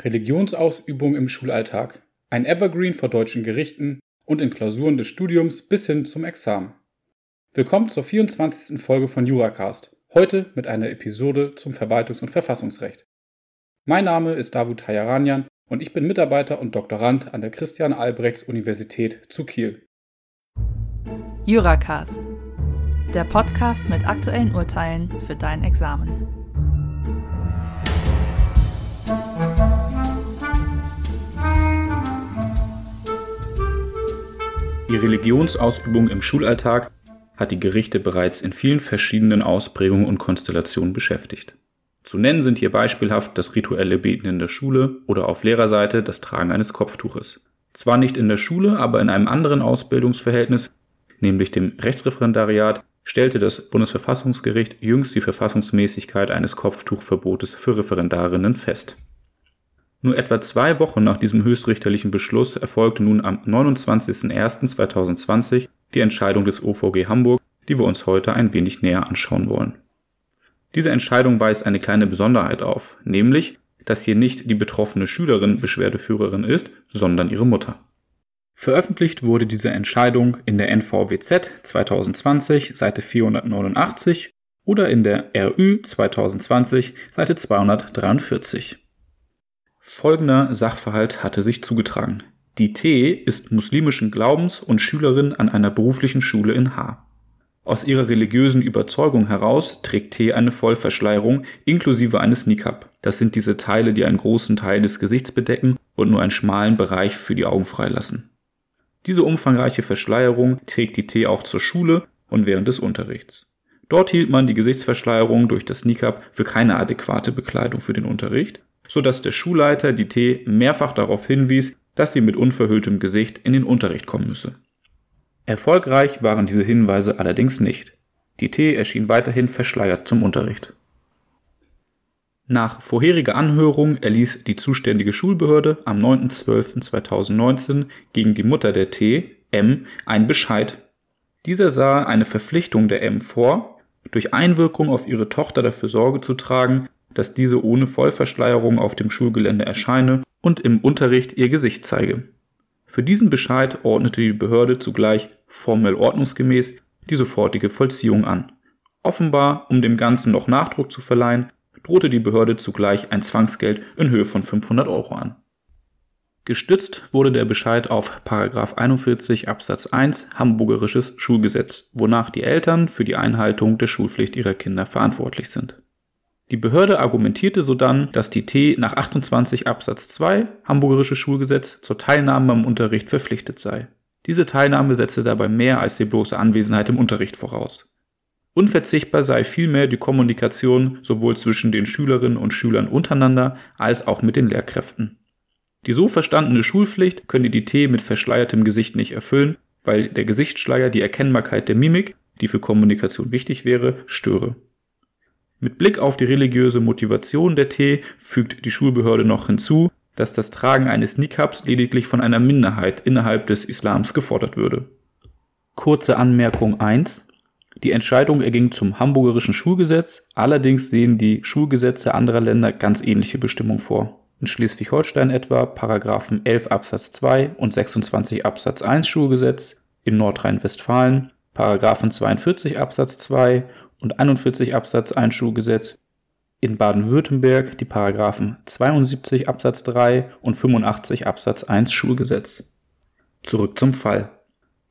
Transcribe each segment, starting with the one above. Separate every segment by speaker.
Speaker 1: Religionsausübung im Schulalltag. Ein Evergreen vor deutschen Gerichten und in Klausuren des Studiums bis hin zum Examen. Willkommen zur 24. Folge von Juracast. Heute mit einer Episode zum Verwaltungs- und Verfassungsrecht. Mein Name ist Davut Tajaranian und ich bin Mitarbeiter und Doktorand an der Christian Albrechts Universität zu Kiel.
Speaker 2: Juracast. Der Podcast mit aktuellen Urteilen für dein Examen.
Speaker 1: Religionsausübung im Schulalltag hat die Gerichte bereits in vielen verschiedenen Ausprägungen und Konstellationen beschäftigt. Zu nennen sind hier beispielhaft das rituelle Beten in der Schule oder auf Lehrerseite das Tragen eines Kopftuches. Zwar nicht in der Schule, aber in einem anderen Ausbildungsverhältnis, nämlich dem Rechtsreferendariat, stellte das Bundesverfassungsgericht jüngst die Verfassungsmäßigkeit eines Kopftuchverbotes für Referendarinnen fest. Nur etwa zwei Wochen nach diesem höchstrichterlichen Beschluss erfolgte nun am 29.01.2020 die Entscheidung des OVG Hamburg, die wir uns heute ein wenig näher anschauen wollen. Diese Entscheidung weist eine kleine Besonderheit auf, nämlich, dass hier nicht die betroffene Schülerin Beschwerdeführerin ist, sondern ihre Mutter. Veröffentlicht wurde diese Entscheidung in der NVWZ 2020 Seite 489 oder in der RÜ 2020 Seite 243. Folgender Sachverhalt hatte sich zugetragen. Die T ist muslimischen Glaubens und Schülerin an einer beruflichen Schule in H. Aus ihrer religiösen Überzeugung heraus trägt T eine Vollverschleierung inklusive eines Nikab. Das sind diese Teile, die einen großen Teil des Gesichts bedecken und nur einen schmalen Bereich für die Augen freilassen. Diese umfangreiche Verschleierung trägt die T auch zur Schule und während des Unterrichts. Dort hielt man die Gesichtsverschleierung durch das Nikab für keine adäquate Bekleidung für den Unterricht so dass der Schulleiter die T mehrfach darauf hinwies, dass sie mit unverhülltem Gesicht in den Unterricht kommen müsse. Erfolgreich waren diese Hinweise allerdings nicht. Die T erschien weiterhin verschleiert zum Unterricht. Nach vorheriger Anhörung erließ die zuständige Schulbehörde am 9.12.2019 gegen die Mutter der T, M, einen Bescheid. Dieser sah eine Verpflichtung der M vor, durch Einwirkung auf ihre Tochter dafür Sorge zu tragen, dass diese ohne Vollverschleierung auf dem Schulgelände erscheine und im Unterricht ihr Gesicht zeige. Für diesen Bescheid ordnete die Behörde zugleich formell ordnungsgemäß die sofortige Vollziehung an. Offenbar, um dem Ganzen noch Nachdruck zu verleihen, drohte die Behörde zugleich ein Zwangsgeld in Höhe von 500 Euro an. Gestützt wurde der Bescheid auf 41 Absatz 1 Hamburgerisches Schulgesetz, wonach die Eltern für die Einhaltung der Schulpflicht ihrer Kinder verantwortlich sind. Die Behörde argumentierte sodann, dass die T nach 28 Absatz 2 Hamburgerische Schulgesetz zur Teilnahme am Unterricht verpflichtet sei. Diese Teilnahme setze dabei mehr als die bloße Anwesenheit im Unterricht voraus. Unverzichtbar sei vielmehr die Kommunikation sowohl zwischen den Schülerinnen und Schülern untereinander als auch mit den Lehrkräften. Die so verstandene Schulpflicht könne die T mit verschleiertem Gesicht nicht erfüllen, weil der Gesichtsschleier die Erkennbarkeit der Mimik, die für Kommunikation wichtig wäre, störe. Mit Blick auf die religiöse Motivation der T fügt die Schulbehörde noch hinzu, dass das Tragen eines Nikabs lediglich von einer Minderheit innerhalb des Islams gefordert würde. Kurze Anmerkung 1. Die Entscheidung erging zum hamburgerischen Schulgesetz, allerdings sehen die Schulgesetze anderer Länder ganz ähnliche Bestimmungen vor. In Schleswig-Holstein etwa Paragraphen 11 Absatz 2 und 26 Absatz 1 Schulgesetz, in Nordrhein-Westfalen Paragraphen 42 Absatz 2 und 41 Absatz 1 Schulgesetz, in Baden-Württemberg die Paragraphen 72 Absatz 3 und 85 Absatz 1 Schulgesetz. Zurück zum Fall.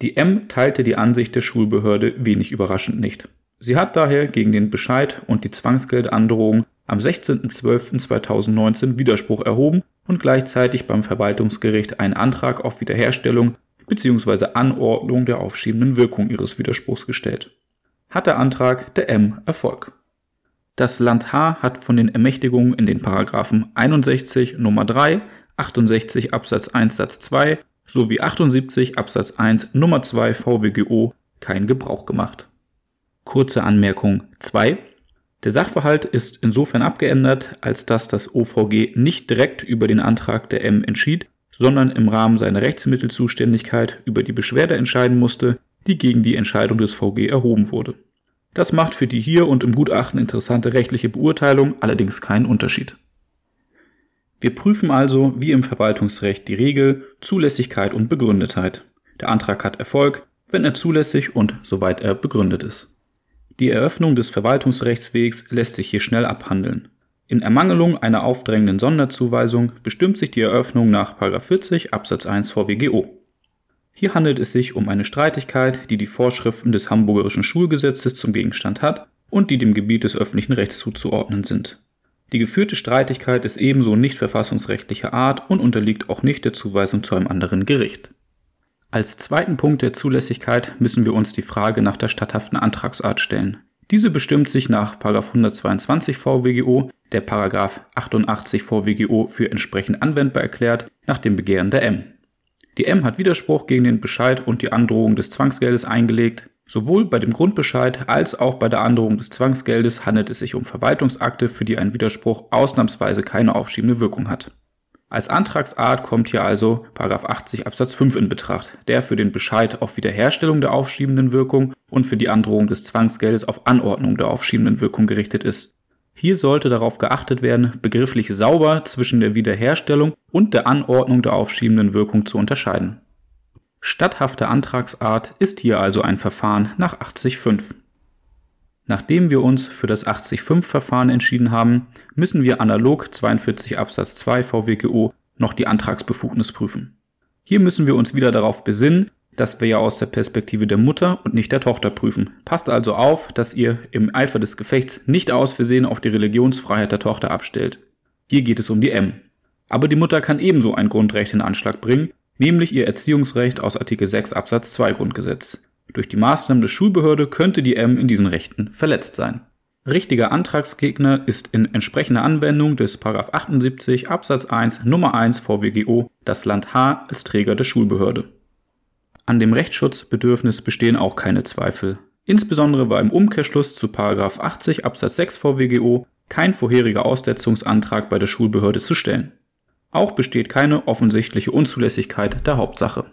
Speaker 1: Die M teilte die Ansicht der Schulbehörde wenig überraschend nicht. Sie hat daher gegen den Bescheid und die Zwangsgeldandrohung am 16.12.2019 Widerspruch erhoben und gleichzeitig beim Verwaltungsgericht einen Antrag auf Wiederherstellung bzw. Anordnung der aufschiebenden Wirkung ihres Widerspruchs gestellt hat der Antrag der M Erfolg. Das Land H hat von den Ermächtigungen in den Paragraphen 61 Nummer 3, 68 Absatz 1 Satz 2 sowie 78 Absatz 1 Nummer 2 VWGO keinen Gebrauch gemacht. Kurze Anmerkung 2. Der Sachverhalt ist insofern abgeändert, als dass das OVG nicht direkt über den Antrag der M entschied, sondern im Rahmen seiner Rechtsmittelzuständigkeit über die Beschwerde entscheiden musste, die gegen die Entscheidung des VG erhoben wurde. Das macht für die hier und im Gutachten interessante rechtliche Beurteilung allerdings keinen Unterschied. Wir prüfen also, wie im Verwaltungsrecht, die Regel Zulässigkeit und Begründetheit. Der Antrag hat Erfolg, wenn er zulässig und soweit er begründet ist. Die Eröffnung des Verwaltungsrechtswegs lässt sich hier schnell abhandeln. In Ermangelung einer aufdrängenden Sonderzuweisung bestimmt sich die Eröffnung nach 40 Absatz 1 VWGO. Hier handelt es sich um eine Streitigkeit, die die Vorschriften des Hamburgerischen Schulgesetzes zum Gegenstand hat und die dem Gebiet des öffentlichen Rechts zuzuordnen sind. Die geführte Streitigkeit ist ebenso nicht verfassungsrechtlicher Art und unterliegt auch nicht der Zuweisung zu einem anderen Gericht. Als zweiten Punkt der Zulässigkeit müssen wir uns die Frage nach der statthaften Antragsart stellen. Diese bestimmt sich nach 122 VWGO, der 88 VWGO für entsprechend anwendbar erklärt, nach dem Begehren der M. Die M hat Widerspruch gegen den Bescheid und die Androhung des Zwangsgeldes eingelegt. Sowohl bei dem Grundbescheid als auch bei der Androhung des Zwangsgeldes handelt es sich um Verwaltungsakte, für die ein Widerspruch ausnahmsweise keine aufschiebende Wirkung hat. Als Antragsart kommt hier also 80 Absatz 5 in Betracht, der für den Bescheid auf Wiederherstellung der aufschiebenden Wirkung und für die Androhung des Zwangsgeldes auf Anordnung der aufschiebenden Wirkung gerichtet ist. Hier sollte darauf geachtet werden, begrifflich sauber zwischen der Wiederherstellung und der Anordnung der aufschiebenden Wirkung zu unterscheiden. Statthafte Antragsart ist hier also ein Verfahren nach 80.5. Nachdem wir uns für das 80.5-Verfahren entschieden haben, müssen wir analog 42 Absatz 2 VWGO noch die Antragsbefugnis prüfen. Hier müssen wir uns wieder darauf besinnen, dass wir ja aus der Perspektive der Mutter und nicht der Tochter prüfen. Passt also auf, dass ihr im Eifer des Gefechts nicht aus Versehen auf die Religionsfreiheit der Tochter abstellt. Hier geht es um die M. Aber die Mutter kann ebenso ein Grundrecht in Anschlag bringen, nämlich ihr Erziehungsrecht aus Artikel 6 Absatz 2 Grundgesetz. Durch die Maßnahmen der Schulbehörde könnte die M in diesen Rechten verletzt sein. Richtiger Antragsgegner ist in entsprechender Anwendung des 78 Absatz 1 Nummer 1 VWGO das Land H als Träger der Schulbehörde. An dem Rechtsschutzbedürfnis bestehen auch keine Zweifel. Insbesondere war im Umkehrschluss zu 80 Absatz 6 VWGO kein vorheriger Aussetzungsantrag bei der Schulbehörde zu stellen. Auch besteht keine offensichtliche Unzulässigkeit der Hauptsache.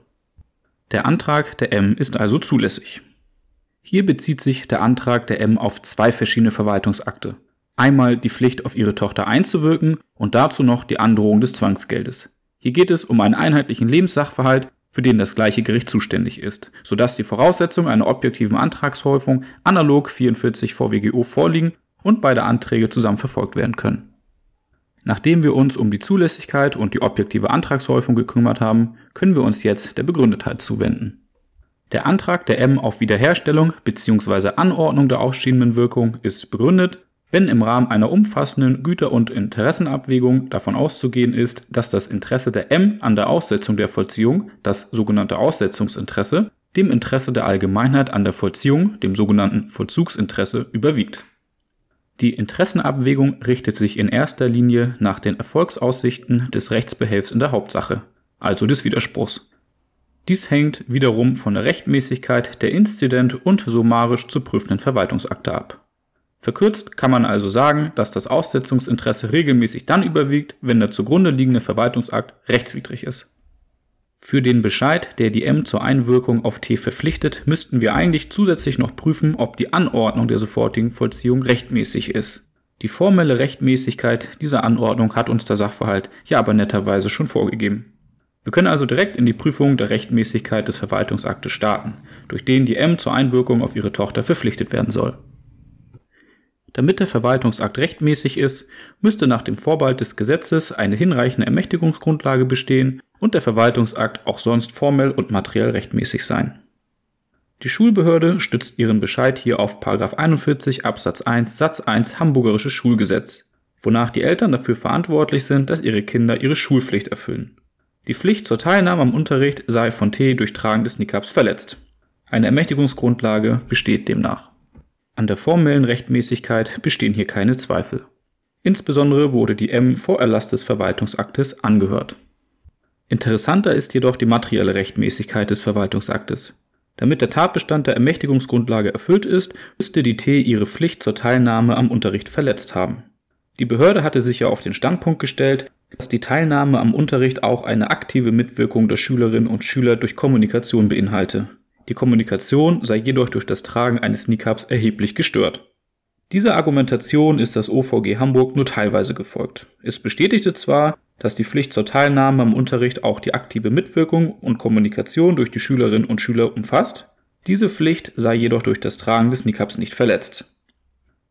Speaker 1: Der Antrag der M ist also zulässig. Hier bezieht sich der Antrag der M auf zwei verschiedene Verwaltungsakte. Einmal die Pflicht, auf ihre Tochter einzuwirken und dazu noch die Androhung des Zwangsgeldes. Hier geht es um einen einheitlichen Lebenssachverhalt, für den das gleiche Gericht zuständig ist, sodass die Voraussetzungen einer objektiven Antragshäufung analog 44 VWGO vorliegen und beide Anträge zusammen verfolgt werden können. Nachdem wir uns um die Zulässigkeit und die objektive Antragshäufung gekümmert haben, können wir uns jetzt der Begründetheit zuwenden. Der Antrag der M auf Wiederherstellung bzw. Anordnung der aufschiebenden Wirkung ist begründet, wenn im Rahmen einer umfassenden Güter- und Interessenabwägung davon auszugehen ist, dass das Interesse der M an der Aussetzung der Vollziehung, das sogenannte Aussetzungsinteresse, dem Interesse der Allgemeinheit an der Vollziehung, dem sogenannten Vollzugsinteresse, überwiegt. Die Interessenabwägung richtet sich in erster Linie nach den Erfolgsaussichten des Rechtsbehelfs in der Hauptsache, also des Widerspruchs. Dies hängt wiederum von der Rechtmäßigkeit der inzident und summarisch zu prüfenden Verwaltungsakte ab. Verkürzt kann man also sagen, dass das Aussetzungsinteresse regelmäßig dann überwiegt, wenn der zugrunde liegende Verwaltungsakt rechtswidrig ist. Für den Bescheid, der die M zur Einwirkung auf T verpflichtet, müssten wir eigentlich zusätzlich noch prüfen, ob die Anordnung der sofortigen Vollziehung rechtmäßig ist. Die formelle Rechtmäßigkeit dieser Anordnung hat uns der Sachverhalt ja aber netterweise schon vorgegeben. Wir können also direkt in die Prüfung der Rechtmäßigkeit des Verwaltungsaktes starten, durch den die M zur Einwirkung auf ihre Tochter verpflichtet werden soll. Damit der Verwaltungsakt rechtmäßig ist, müsste nach dem Vorbehalt des Gesetzes eine hinreichende Ermächtigungsgrundlage bestehen und der Verwaltungsakt auch sonst formell und materiell rechtmäßig sein. Die Schulbehörde stützt ihren Bescheid hier auf 41 Absatz 1 Satz 1 Hamburgerisches Schulgesetz, wonach die Eltern dafür verantwortlich sind, dass ihre Kinder ihre Schulpflicht erfüllen. Die Pflicht zur Teilnahme am Unterricht sei von T durch Tragen des Nikabs verletzt. Eine Ermächtigungsgrundlage besteht demnach. An der formellen Rechtmäßigkeit bestehen hier keine Zweifel. Insbesondere wurde die M vor Erlass des Verwaltungsaktes angehört. Interessanter ist jedoch die materielle Rechtmäßigkeit des Verwaltungsaktes. Damit der Tatbestand der Ermächtigungsgrundlage erfüllt ist, müsste die T ihre Pflicht zur Teilnahme am Unterricht verletzt haben. Die Behörde hatte sich ja auf den Standpunkt gestellt, dass die Teilnahme am Unterricht auch eine aktive Mitwirkung der Schülerinnen und Schüler durch Kommunikation beinhalte. Die Kommunikation sei jedoch durch das Tragen eines Nikabs erheblich gestört. Dieser Argumentation ist das OVG Hamburg nur teilweise gefolgt. Es bestätigte zwar, dass die Pflicht zur Teilnahme am Unterricht auch die aktive Mitwirkung und Kommunikation durch die Schülerinnen und Schüler umfasst. Diese Pflicht sei jedoch durch das Tragen des Nikabs nicht verletzt.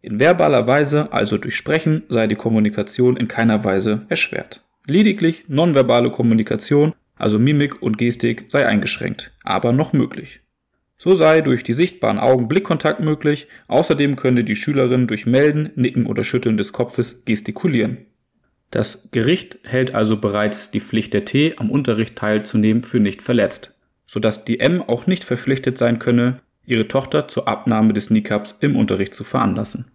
Speaker 1: In verbaler Weise, also durch Sprechen, sei die Kommunikation in keiner Weise erschwert. Lediglich nonverbale Kommunikation, also Mimik und Gestik, sei eingeschränkt, aber noch möglich. So sei durch die sichtbaren Augen Blickkontakt möglich, außerdem könne die Schülerin durch Melden, Nicken oder Schütteln des Kopfes gestikulieren. Das Gericht hält also bereits die Pflicht der T, am Unterricht teilzunehmen, für nicht verletzt, sodass die M auch nicht verpflichtet sein könne, ihre Tochter zur Abnahme des Nikabs im Unterricht zu veranlassen.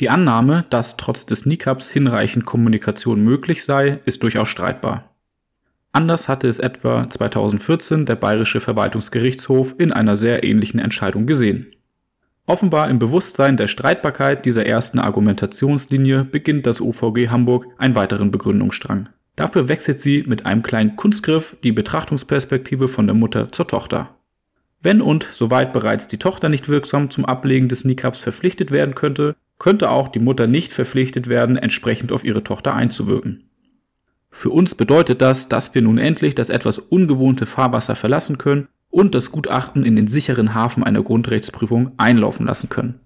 Speaker 1: Die Annahme, dass trotz des Nikabs hinreichend Kommunikation möglich sei, ist durchaus streitbar. Anders hatte es etwa 2014 der Bayerische Verwaltungsgerichtshof in einer sehr ähnlichen Entscheidung gesehen. Offenbar im Bewusstsein der Streitbarkeit dieser ersten Argumentationslinie beginnt das OVG Hamburg einen weiteren Begründungsstrang. Dafür wechselt sie mit einem kleinen Kunstgriff die Betrachtungsperspektive von der Mutter zur Tochter. Wenn und soweit bereits die Tochter nicht wirksam zum Ablegen des Nikabs verpflichtet werden könnte, könnte auch die Mutter nicht verpflichtet werden, entsprechend auf ihre Tochter einzuwirken. Für uns bedeutet das, dass wir nun endlich das etwas ungewohnte Fahrwasser verlassen können und das Gutachten in den sicheren Hafen einer Grundrechtsprüfung einlaufen lassen können.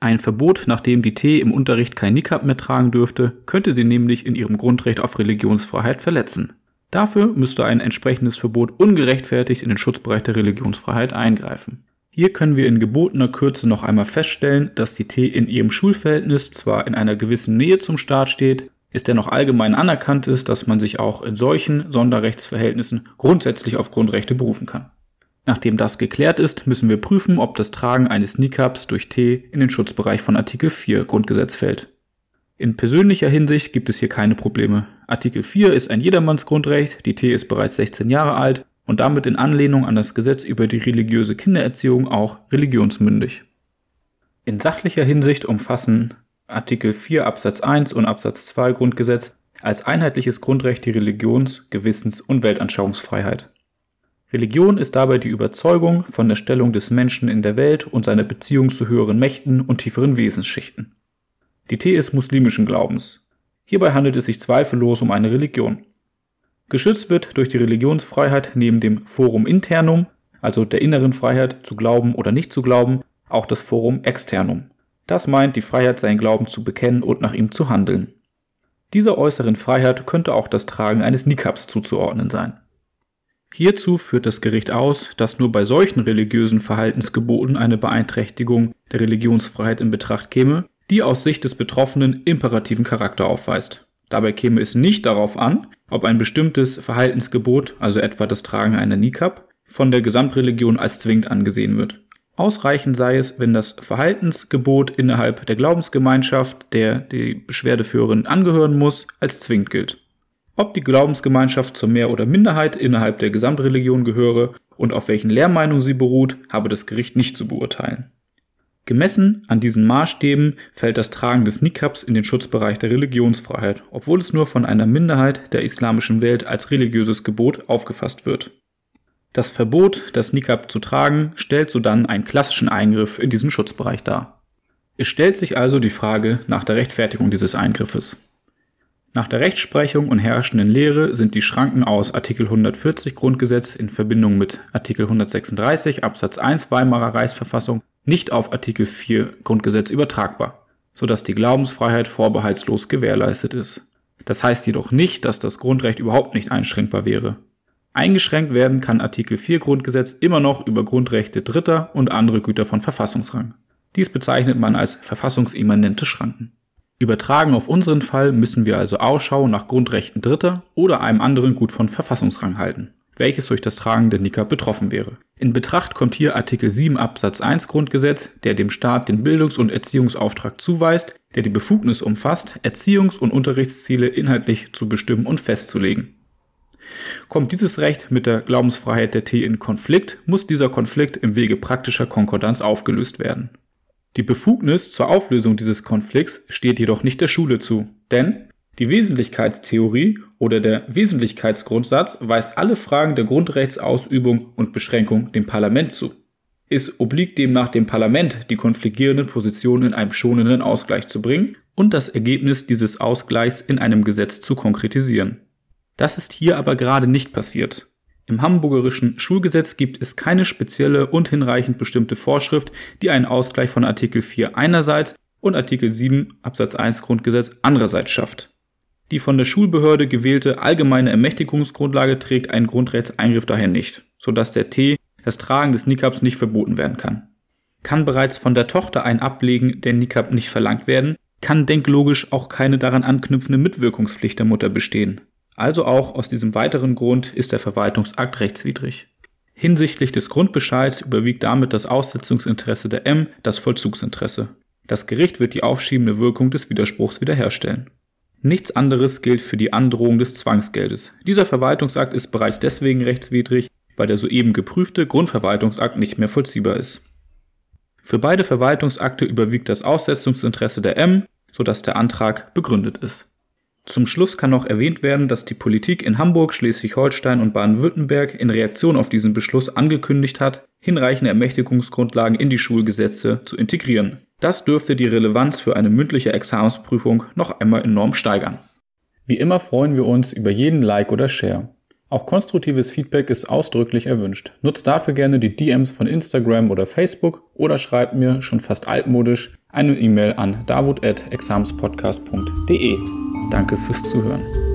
Speaker 1: Ein Verbot, nachdem die T im Unterricht kein Nikab mehr tragen dürfte, könnte sie nämlich in ihrem Grundrecht auf Religionsfreiheit verletzen. Dafür müsste ein entsprechendes Verbot ungerechtfertigt in den Schutzbereich der Religionsfreiheit eingreifen. Hier können wir in gebotener Kürze noch einmal feststellen, dass die T in ihrem Schulverhältnis zwar in einer gewissen Nähe zum Staat steht, es dennoch allgemein anerkannt ist, dass man sich auch in solchen Sonderrechtsverhältnissen grundsätzlich auf Grundrechte berufen kann. Nachdem das geklärt ist, müssen wir prüfen, ob das Tragen eines Nikabs durch T in den Schutzbereich von Artikel 4 Grundgesetz fällt. In persönlicher Hinsicht gibt es hier keine Probleme. Artikel 4 ist ein Jedermannsgrundrecht, die T ist bereits 16 Jahre alt und damit in Anlehnung an das Gesetz über die religiöse Kindererziehung auch religionsmündig. In sachlicher Hinsicht umfassen Artikel 4 Absatz 1 und Absatz 2 Grundgesetz als einheitliches Grundrecht die Religions-, Gewissens- und Weltanschauungsfreiheit. Religion ist dabei die Überzeugung von der Stellung des Menschen in der Welt und seiner Beziehung zu höheren Mächten und tieferen Wesensschichten. Die T ist muslimischen Glaubens. Hierbei handelt es sich zweifellos um eine Religion. Geschützt wird durch die Religionsfreiheit neben dem Forum internum, also der inneren Freiheit zu glauben oder nicht zu glauben, auch das Forum externum. Das meint die Freiheit, seinen Glauben zu bekennen und nach ihm zu handeln. Dieser äußeren Freiheit könnte auch das Tragen eines Nikabs zuzuordnen sein. Hierzu führt das Gericht aus, dass nur bei solchen religiösen Verhaltensgeboten eine Beeinträchtigung der Religionsfreiheit in Betracht käme, die aus Sicht des Betroffenen imperativen Charakter aufweist. Dabei käme es nicht darauf an, ob ein bestimmtes Verhaltensgebot, also etwa das Tragen einer Nikab, von der Gesamtreligion als zwingend angesehen wird. Ausreichend sei es, wenn das Verhaltensgebot innerhalb der Glaubensgemeinschaft, der die Beschwerdeführerin angehören muss, als zwingend gilt. Ob die Glaubensgemeinschaft zur Mehr- oder Minderheit innerhalb der Gesamtreligion gehöre und auf welchen Lehrmeinungen sie beruht, habe das Gericht nicht zu beurteilen. Gemessen an diesen Maßstäben fällt das Tragen des Nikabs in den Schutzbereich der Religionsfreiheit, obwohl es nur von einer Minderheit der islamischen Welt als religiöses Gebot aufgefasst wird. Das Verbot, das Nikab zu tragen, stellt sodann einen klassischen Eingriff in diesen Schutzbereich dar. Es stellt sich also die Frage nach der Rechtfertigung dieses Eingriffes. Nach der Rechtsprechung und herrschenden Lehre sind die Schranken aus Artikel 140 Grundgesetz in Verbindung mit Artikel 136 Absatz 1 Weimarer Reichsverfassung nicht auf Artikel 4 Grundgesetz übertragbar, sodass die Glaubensfreiheit vorbehaltslos gewährleistet ist. Das heißt jedoch nicht, dass das Grundrecht überhaupt nicht einschränkbar wäre. Eingeschränkt werden kann Artikel 4 Grundgesetz immer noch über Grundrechte Dritter und andere Güter von Verfassungsrang. Dies bezeichnet man als verfassungsimmanente Schranken. Übertragen auf unseren Fall müssen wir also Ausschau nach Grundrechten Dritter oder einem anderen Gut von Verfassungsrang halten, welches durch das Tragen der Nika betroffen wäre. In Betracht kommt hier Artikel 7 Absatz 1 Grundgesetz, der dem Staat den Bildungs- und Erziehungsauftrag zuweist, der die Befugnis umfasst, Erziehungs- und Unterrichtsziele inhaltlich zu bestimmen und festzulegen. Kommt dieses Recht mit der Glaubensfreiheit der T in Konflikt, muss dieser Konflikt im Wege praktischer Konkordanz aufgelöst werden. Die Befugnis zur Auflösung dieses Konflikts steht jedoch nicht der Schule zu, denn die Wesentlichkeitstheorie oder der Wesentlichkeitsgrundsatz weist alle Fragen der Grundrechtsausübung und Beschränkung dem Parlament zu. Es obliegt demnach dem Parlament, die konfligierenden Positionen in einem schonenden Ausgleich zu bringen und das Ergebnis dieses Ausgleichs in einem Gesetz zu konkretisieren. Das ist hier aber gerade nicht passiert. Im hamburgerischen Schulgesetz gibt es keine spezielle und hinreichend bestimmte Vorschrift, die einen Ausgleich von Artikel 4 einerseits und Artikel 7 Absatz 1 Grundgesetz andererseits schafft. Die von der Schulbehörde gewählte allgemeine Ermächtigungsgrundlage trägt einen Grundrechtseingriff daher nicht, sodass der T das Tragen des Nikabs nicht verboten werden kann. Kann bereits von der Tochter ein Ablegen der Nikab nicht verlangt werden, kann denklogisch auch keine daran anknüpfende Mitwirkungspflicht der Mutter bestehen. Also auch aus diesem weiteren Grund ist der Verwaltungsakt rechtswidrig. Hinsichtlich des Grundbescheids überwiegt damit das Aussetzungsinteresse der M das Vollzugsinteresse. Das Gericht wird die aufschiebende Wirkung des Widerspruchs wiederherstellen. Nichts anderes gilt für die Androhung des Zwangsgeldes. Dieser Verwaltungsakt ist bereits deswegen rechtswidrig, weil der soeben geprüfte Grundverwaltungsakt nicht mehr vollziehbar ist. Für beide Verwaltungsakte überwiegt das Aussetzungsinteresse der M, sodass der Antrag begründet ist. Zum Schluss kann noch erwähnt werden, dass die Politik in Hamburg, Schleswig-Holstein und Baden-Württemberg in Reaktion auf diesen Beschluss angekündigt hat, hinreichende Ermächtigungsgrundlagen in die Schulgesetze zu integrieren. Das dürfte die Relevanz für eine mündliche Examensprüfung noch einmal enorm steigern. Wie immer freuen wir uns über jeden Like oder Share. Auch konstruktives Feedback ist ausdrücklich erwünscht. Nutzt dafür gerne die DMs von Instagram oder Facebook oder schreibt mir schon fast altmodisch eine E-Mail an davut.examspodcast.de. Danke fürs Zuhören.